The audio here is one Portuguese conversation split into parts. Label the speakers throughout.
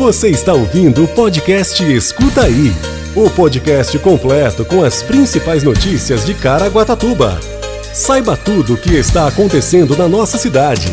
Speaker 1: Você está ouvindo o podcast Escuta Aí o podcast completo com as principais notícias de Caraguatatuba. Saiba tudo o que está acontecendo na nossa cidade.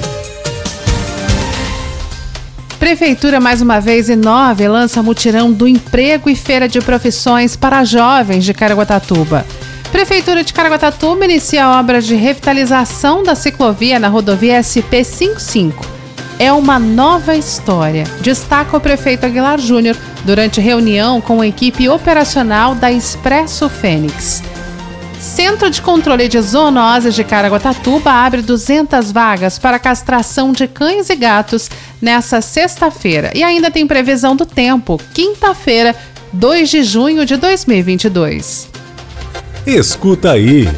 Speaker 2: Prefeitura mais uma vez inove lança mutirão do emprego e feira de profissões para jovens de Caraguatatuba. Prefeitura de Caraguatatuba inicia a obra de revitalização da ciclovia na rodovia SP 55 é uma nova história, destaca o prefeito Aguilar Júnior durante reunião com a equipe operacional da Expresso Fênix. Centro de Controle de Zoonoses de Caraguatatuba abre 200 vagas para castração de cães e gatos nessa sexta-feira. E ainda tem previsão do tempo, quinta-feira, 2 de junho de 2022.
Speaker 1: Escuta aí.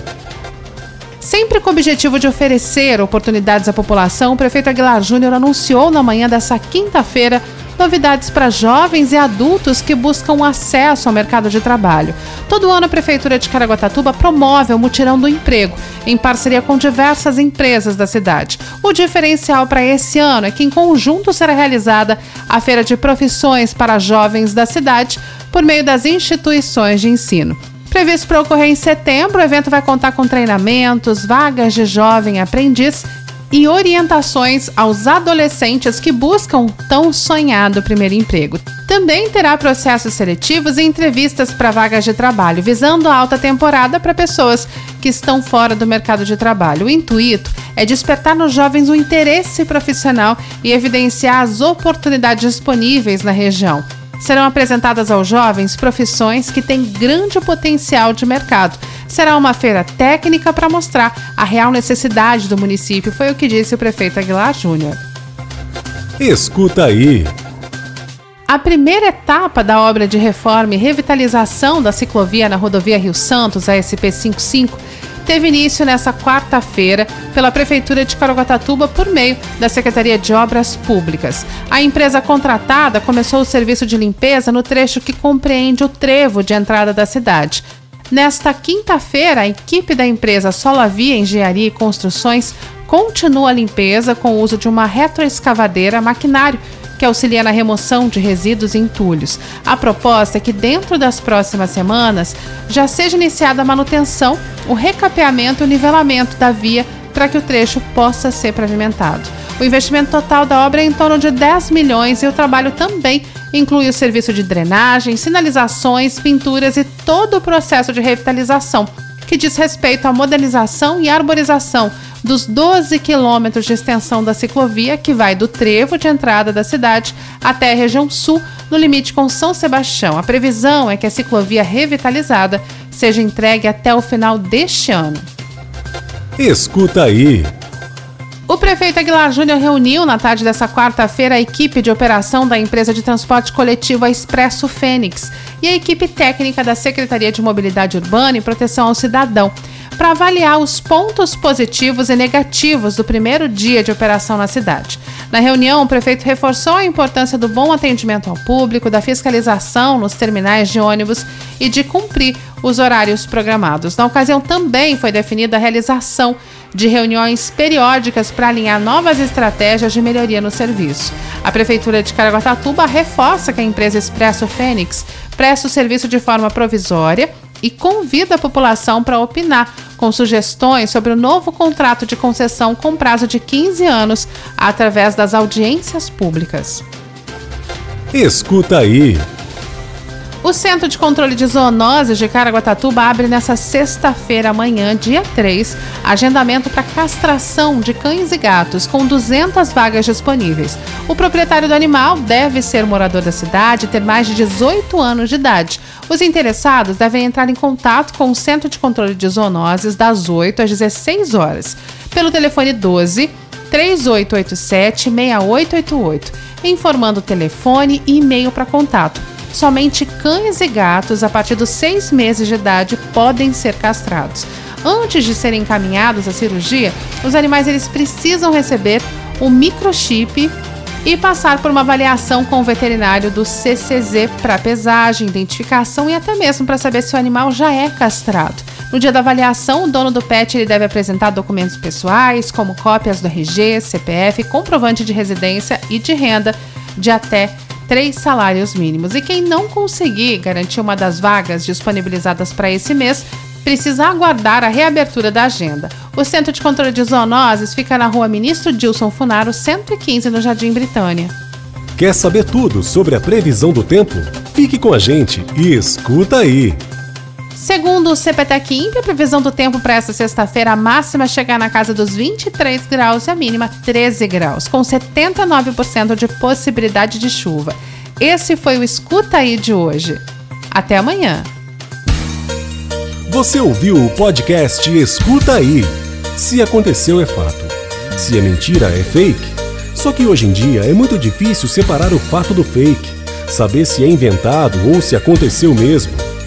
Speaker 2: Sempre com o objetivo de oferecer oportunidades à população, o prefeito Aguilar Júnior anunciou na manhã dessa quinta-feira novidades para jovens e adultos que buscam acesso ao mercado de trabalho. Todo ano a Prefeitura de Caraguatatuba promove o Mutirão do Emprego, em parceria com diversas empresas da cidade. O diferencial para esse ano é que, em conjunto, será realizada a Feira de Profissões para Jovens da cidade por meio das instituições de ensino. Previsto para ocorrer em setembro, o evento vai contar com treinamentos, vagas de jovem aprendiz e orientações aos adolescentes que buscam tão sonhado primeiro emprego. Também terá processos seletivos e entrevistas para vagas de trabalho, visando a alta temporada para pessoas que estão fora do mercado de trabalho. O intuito é despertar nos jovens o interesse profissional e evidenciar as oportunidades disponíveis na região serão apresentadas aos jovens profissões que têm grande potencial de mercado. Será uma feira técnica para mostrar a real necessidade do município, foi o que disse o prefeito Aguilar Júnior.
Speaker 1: Escuta aí.
Speaker 2: A primeira etapa da obra de reforma e revitalização da ciclovia na rodovia Rio Santos, a SP55, teve início nesta quarta-feira pela Prefeitura de Caraguatatuba por meio da Secretaria de Obras Públicas. A empresa contratada começou o serviço de limpeza no trecho que compreende o trevo de entrada da cidade. Nesta quinta-feira, a equipe da empresa Solavia Engenharia e Construções continua a limpeza com o uso de uma retroescavadeira maquinário que auxilia na remoção de resíduos e entulhos. A proposta é que dentro das próximas semanas já seja iniciada a manutenção, o recapeamento e o nivelamento da via para que o trecho possa ser pavimentado. O investimento total da obra é em torno de 10 milhões e o trabalho também inclui o serviço de drenagem, sinalizações, pinturas e todo o processo de revitalização, que diz respeito à modernização e arborização dos 12 quilômetros de extensão da ciclovia que vai do trevo de entrada da cidade até a região sul, no limite com São Sebastião. A previsão é que a ciclovia revitalizada seja entregue até o final deste ano.
Speaker 1: Escuta aí.
Speaker 2: O prefeito Aguilar Júnior reuniu na tarde dessa quarta-feira a equipe de operação da empresa de transporte coletivo Expresso Fênix e a equipe técnica da Secretaria de Mobilidade Urbana e Proteção ao Cidadão para avaliar os pontos positivos e negativos do primeiro dia de operação na cidade. Na reunião, o prefeito reforçou a importância do bom atendimento ao público, da fiscalização nos terminais de ônibus e de cumprir os horários programados. Na ocasião, também foi definida a realização de reuniões periódicas para alinhar novas estratégias de melhoria no serviço. A Prefeitura de Caraguatatuba reforça que a empresa Expresso Fênix presta o serviço de forma provisória e convida a população para opinar com sugestões sobre o novo contrato de concessão com prazo de 15 anos através das audiências públicas.
Speaker 1: Escuta aí.
Speaker 2: O Centro de Controle de Zoonoses de Caraguatatuba abre nesta sexta-feira, amanhã, dia 3, agendamento para castração de cães e gatos, com 200 vagas disponíveis. O proprietário do animal deve ser morador da cidade e ter mais de 18 anos de idade. Os interessados devem entrar em contato com o Centro de Controle de Zoonoses das 8 às 16 horas, pelo telefone 12 3887 6888, informando o telefone e e-mail para contato somente cães e gatos a partir dos seis meses de idade podem ser castrados. Antes de serem encaminhados à cirurgia, os animais eles precisam receber o microchip e passar por uma avaliação com o veterinário do CCZ para pesagem, identificação e até mesmo para saber se o animal já é castrado. No dia da avaliação, o dono do pet ele deve apresentar documentos pessoais, como cópias do RG, CPF, comprovante de residência e de renda de até três salários mínimos. E quem não conseguir garantir uma das vagas disponibilizadas para esse mês precisa aguardar a reabertura da agenda. O Centro de Controle de Zoonoses fica na rua Ministro Dilson Funaro, 115, no Jardim Britânia.
Speaker 1: Quer saber tudo sobre a previsão do tempo? Fique com a gente e escuta aí!
Speaker 2: Segundo o CPTEC Imp, a previsão do tempo para essa sexta-feira, a máxima chegar na casa dos 23 graus e a mínima 13 graus, com 79% de possibilidade de chuva. Esse foi o Escuta Aí de hoje. Até amanhã!
Speaker 1: Você ouviu o podcast Escuta Aí. Se aconteceu, é fato. Se é mentira, é fake. Só que hoje em dia é muito difícil separar o fato do fake, saber se é inventado ou se aconteceu mesmo.